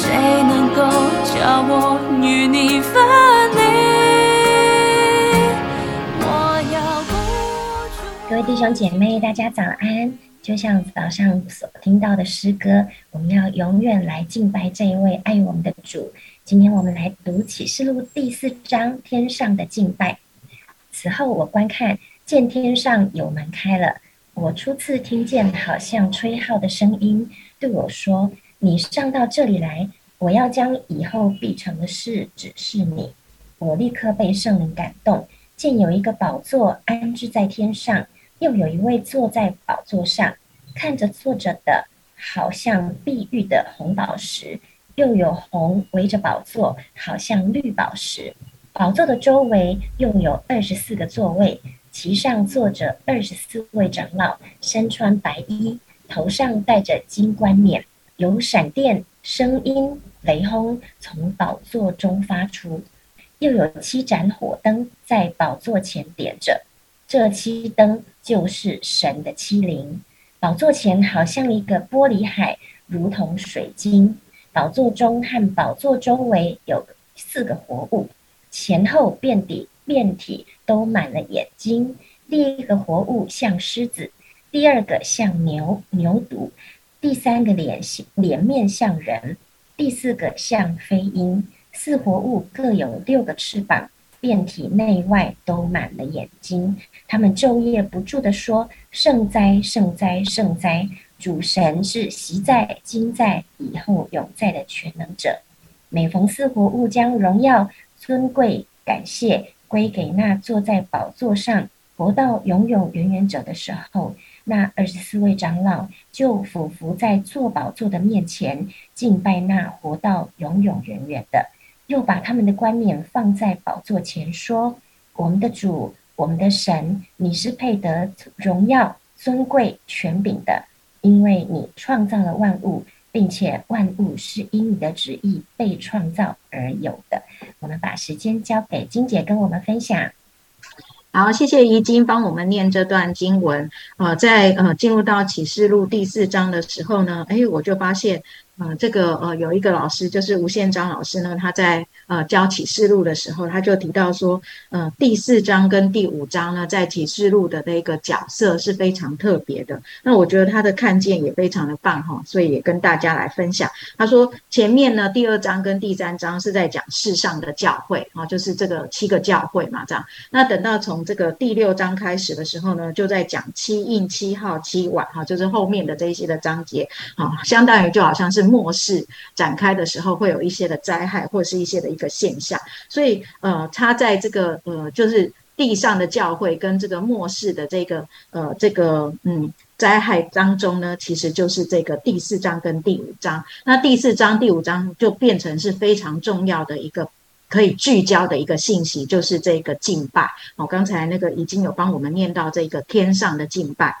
谁能够叫我与你分离？我要。各位弟兄姐妹，大家早安！就像早上所听到的诗歌，我们要永远来敬拜这一位爱我们的主。今天我们来读启示录第四章天上的敬拜。此后我观看，见天上有门开了，我初次听见好像吹号的声音对我说：“你上到这里来，我要将以后必成的事指示你。”我立刻被圣灵感动，见有一个宝座安置在天上。又有一位坐在宝座上，看着坐着的，好像碧玉的红宝石；又有红围着宝座，好像绿宝石。宝座的周围又有二十四个座位，其上坐着二十四位长老，身穿白衣，头上戴着金冠冕。有闪电、声音、雷轰从宝座中发出，又有七盏火灯在宝座前点着。这七灯就是神的七灵，宝座前好像一个玻璃海，如同水晶。宝座中和宝座周围有四个活物，前后遍体遍体都满了眼睛。第一个活物像狮子，第二个像牛牛犊，第三个脸脸面像人，第四个像飞鹰。四活物各有六个翅膀。遍体内外都满了眼睛，他们昼夜不住地说：“圣哉，圣哉，圣哉！主神是习在、今在、以后永在的全能者。”每逢四活物将荣耀、尊贵、感谢归给那坐在宝座上、活到永永远远者的时候，那二十四位长老就俯伏在坐宝座的面前，敬拜那活到永永远远的。又把他们的冠冕放在宝座前，说：“我们的主，我们的神，你是配得荣耀、尊贵、权柄的，因为你创造了万物，并且万物是因你的旨意被创造而有的。”我们把时间交给金姐跟我们分享。好，谢谢怡经帮我们念这段经文。呃，在呃进入到启示录第四章的时候呢，哎，我就发现。嗯，这个呃，有一个老师就是吴宪章老师呢，他在呃教启示录的时候，他就提到说，呃，第四章跟第五章呢，在启示录的那个角色是非常特别的。那我觉得他的看见也非常的棒哈，所以也跟大家来分享。他说前面呢，第二章跟第三章是在讲世上的教会啊，就是这个七个教会嘛，这样。那等到从这个第六章开始的时候呢，就在讲七印、七号、七碗哈，就是后面的这一些的章节啊，相当于就好像是。末世展开的时候，会有一些的灾害，或者是一些的一个现象。所以，呃，他在这个呃，就是地上的教会跟这个末世的这个呃，这个嗯灾害当中呢，其实就是这个第四章跟第五章。那第四章、第五章就变成是非常重要的一个可以聚焦的一个信息，就是这个敬拜。哦，刚才那个已经有帮我们念到这个天上的敬拜。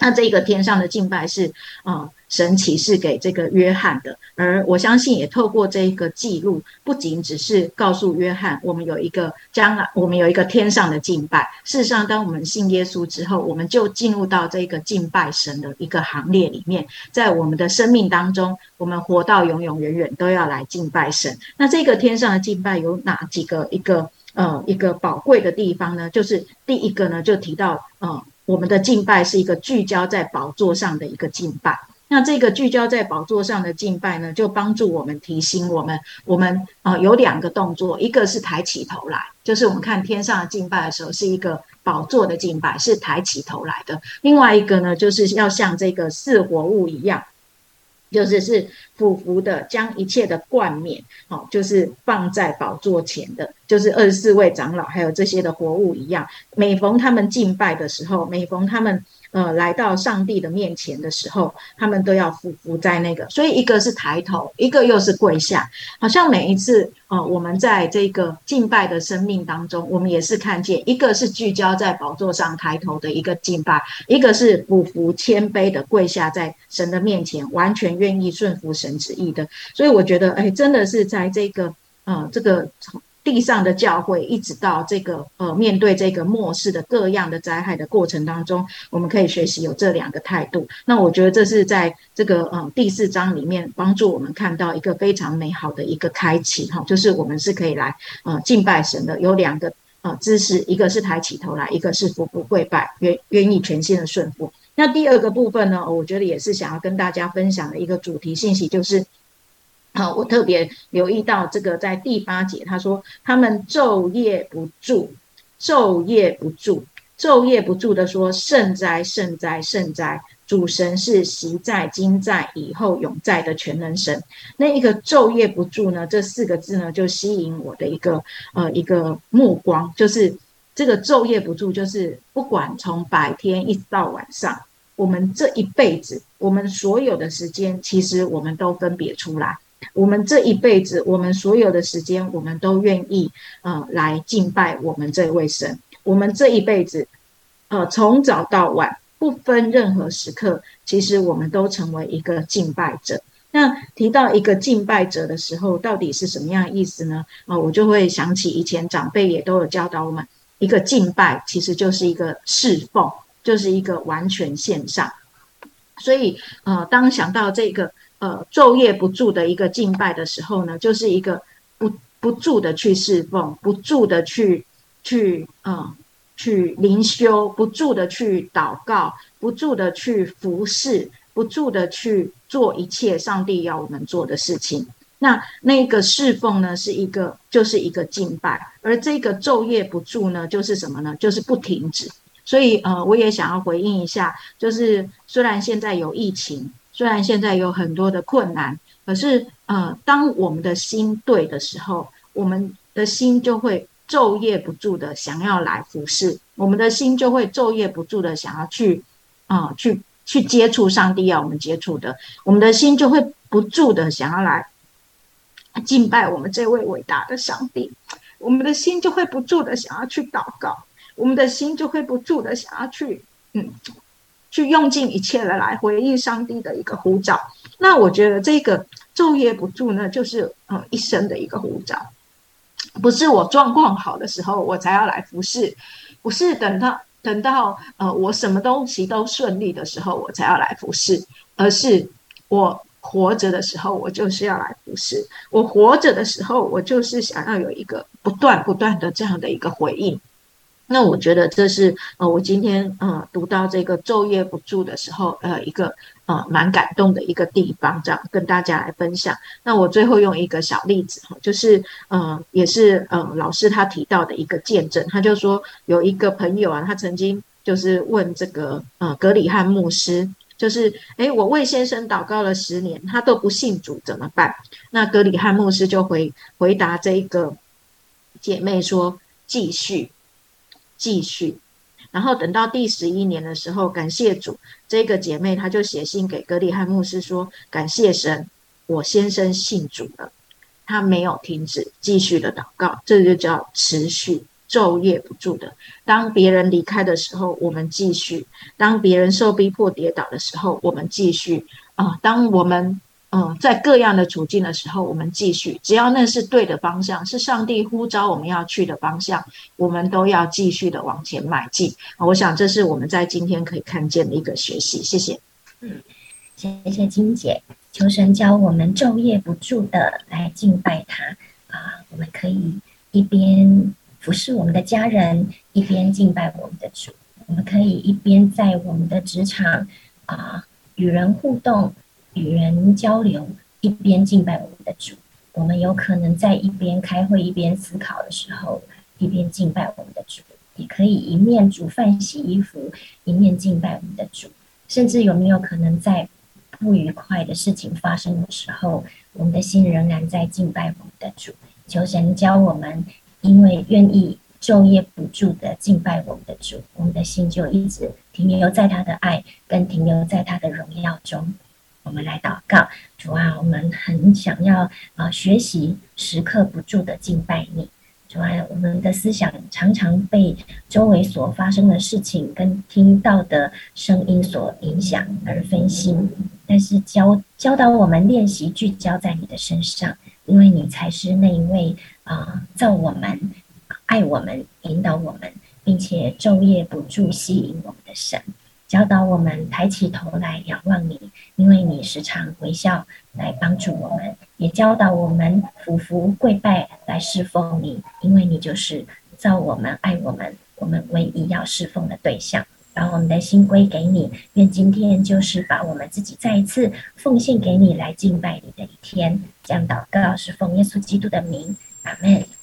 那这个天上的敬拜是啊。神启示给这个约翰的，而我相信也透过这个记录，不仅只是告诉约翰，我们有一个将来，我们有一个天上的敬拜。事实上，当我们信耶稣之后，我们就进入到这个敬拜神的一个行列里面，在我们的生命当中，我们活到永永远远都要来敬拜神。那这个天上的敬拜有哪几个一个呃一个宝贵的地方呢？就是第一个呢，就提到呃，我们的敬拜是一个聚焦在宝座上的一个敬拜。那这个聚焦在宝座上的敬拜呢，就帮助我们提醒我们，我们啊有两个动作，一个是抬起头来，就是我们看天上的敬拜的时候，是一个宝座的敬拜，是抬起头来的；另外一个呢，就是要像这个四活物一样。就是是俯伏的，将一切的冠冕，好，就是放在宝座前的，就是二十四位长老，还有这些的活物一样。每逢他们敬拜的时候，每逢他们呃来到上帝的面前的时候，他们都要匍匐在那个，所以一个是抬头，一个又是跪下，好像每一次呃我们在这个敬拜的生命当中，我们也是看见一个是聚焦在宝座上抬头的一个敬拜，一个是匍匐谦卑的跪下在神的面前，完全愿意顺服神旨意的。所以我觉得，哎，真的是在这个呃这个。地上的教会，一直到这个呃，面对这个末世的各样的灾害的过程当中，我们可以学习有这两个态度。那我觉得这是在这个呃第四章里面帮助我们看到一个非常美好的一个开启哈，就是我们是可以来呃敬拜神的。有两个呃姿势，一个是抬起头来，一个是俯伏跪拜，愿愿意全心的顺服。那第二个部分呢，我觉得也是想要跟大家分享的一个主题信息，就是。好，我特别留意到这个，在第八节，他说他们昼夜不住，昼夜不住，昼夜不住的说圣哉，圣哉，圣哉！主神是习在、今在、以后永在的全能神。那一个昼夜不住呢？这四个字呢，就吸引我的一个呃一个目光，就是这个昼夜不住，就是不管从白天一直到晚上，我们这一辈子，我们所有的时间，其实我们都分别出来。我们这一辈子，我们所有的时间，我们都愿意呃来敬拜我们这位神。我们这一辈子，呃，从早到晚，不分任何时刻，其实我们都成为一个敬拜者。那提到一个敬拜者的时候，到底是什么样的意思呢？啊，我就会想起以前长辈也都有教导我们，一个敬拜其实就是一个侍奉，就是一个完全献上。所以，呃，当想到这个。呃，昼夜不住的一个敬拜的时候呢，就是一个不不住的去侍奉，不住的去去嗯去灵修，不住的去祷告，不住的去服侍，不住的去做一切上帝要我们做的事情。那那个侍奉呢，是一个就是一个敬拜，而这个昼夜不住呢，就是什么呢？就是不停止。所以呃，我也想要回应一下，就是虽然现在有疫情。虽然现在有很多的困难，可是呃，当我们的心对的时候，我们的心就会昼夜不住的想要来服侍，我们的心就会昼夜不住的想要去啊，去去接触上帝要我们接触的，我们的心就会不住的想要来敬拜我们这位伟大的上帝，我们的心就会不住的想要去祷告，我们的心就会不住的想要去嗯。去用尽一切的来回应上帝的一个呼召，那我觉得这个昼夜不住呢，就是呃一生的一个呼召，不是我状况好的时候我才要来服侍，不是等到等到呃我什么东西都顺利的时候我才要来服侍，而是我活着的时候我就是要来服侍，我活着的时候我就是想要有一个不断不断的这样的一个回应。那我觉得这是呃，我今天呃读到这个昼夜不住的时候，呃，一个呃蛮感动的一个地方，这样跟大家来分享。那我最后用一个小例子哈，就是呃，也是呃老师他提到的一个见证，他就说有一个朋友啊，他曾经就是问这个呃格里汉牧师，就是诶，我为先生祷告了十年，他都不信主怎么办？那格里汉牧师就回回答这一个姐妹说，继续。继续，然后等到第十一年的时候，感谢主，这个姐妹她就写信给格里汉牧师说：“感谢神，我先生信主了，他没有停止，继续的祷告，这就叫持续，昼夜不住的。当别人离开的时候，我们继续；当别人受逼迫跌倒的时候，我们继续啊！当我们……嗯，在各样的处境的时候，我们继续，只要那是对的方向，是上帝呼召我们要去的方向，我们都要继续的往前迈进。我想这是我们在今天可以看见的一个学习。谢谢。嗯，谢谢金姐，求神教我们昼夜不住的来敬拜他啊！我们可以一边服侍我们的家人，一边敬拜我们的主。我们可以一边在我们的职场啊与人互动。与人交流，一边敬拜我们的主。我们有可能在一边开会一边思考的时候，一边敬拜我们的主。也可以一面煮饭洗衣服，一面敬拜我们的主。甚至有没有可能在不愉快的事情发生的时候，我们的心仍然在敬拜我们的主？求神教我们，因为愿意昼夜不住的敬拜我们的主，我们的心就一直停留在他的爱，跟停留在他的荣耀中。我们来祷告，主啊，我们很想要啊学习时刻不住的敬拜你。主啊，我们的思想常常被周围所发生的事情跟听到的声音所影响而分心，但是教教导我们练习聚焦在你的身上，因为你才是那一位啊造我们、爱我们、引导我们，并且昼夜不住吸引我们的神。教导我们抬起头来仰望你，因为你时常微笑来帮助我们；也教导我们俯伏跪拜来侍奉你，因为你就是造我们、爱我们、我们唯一要侍奉的对象。把我们的心归给你，愿今天就是把我们自己再一次奉献给你来敬拜你的一天。这样祷告是奉耶稣基督的名，阿门。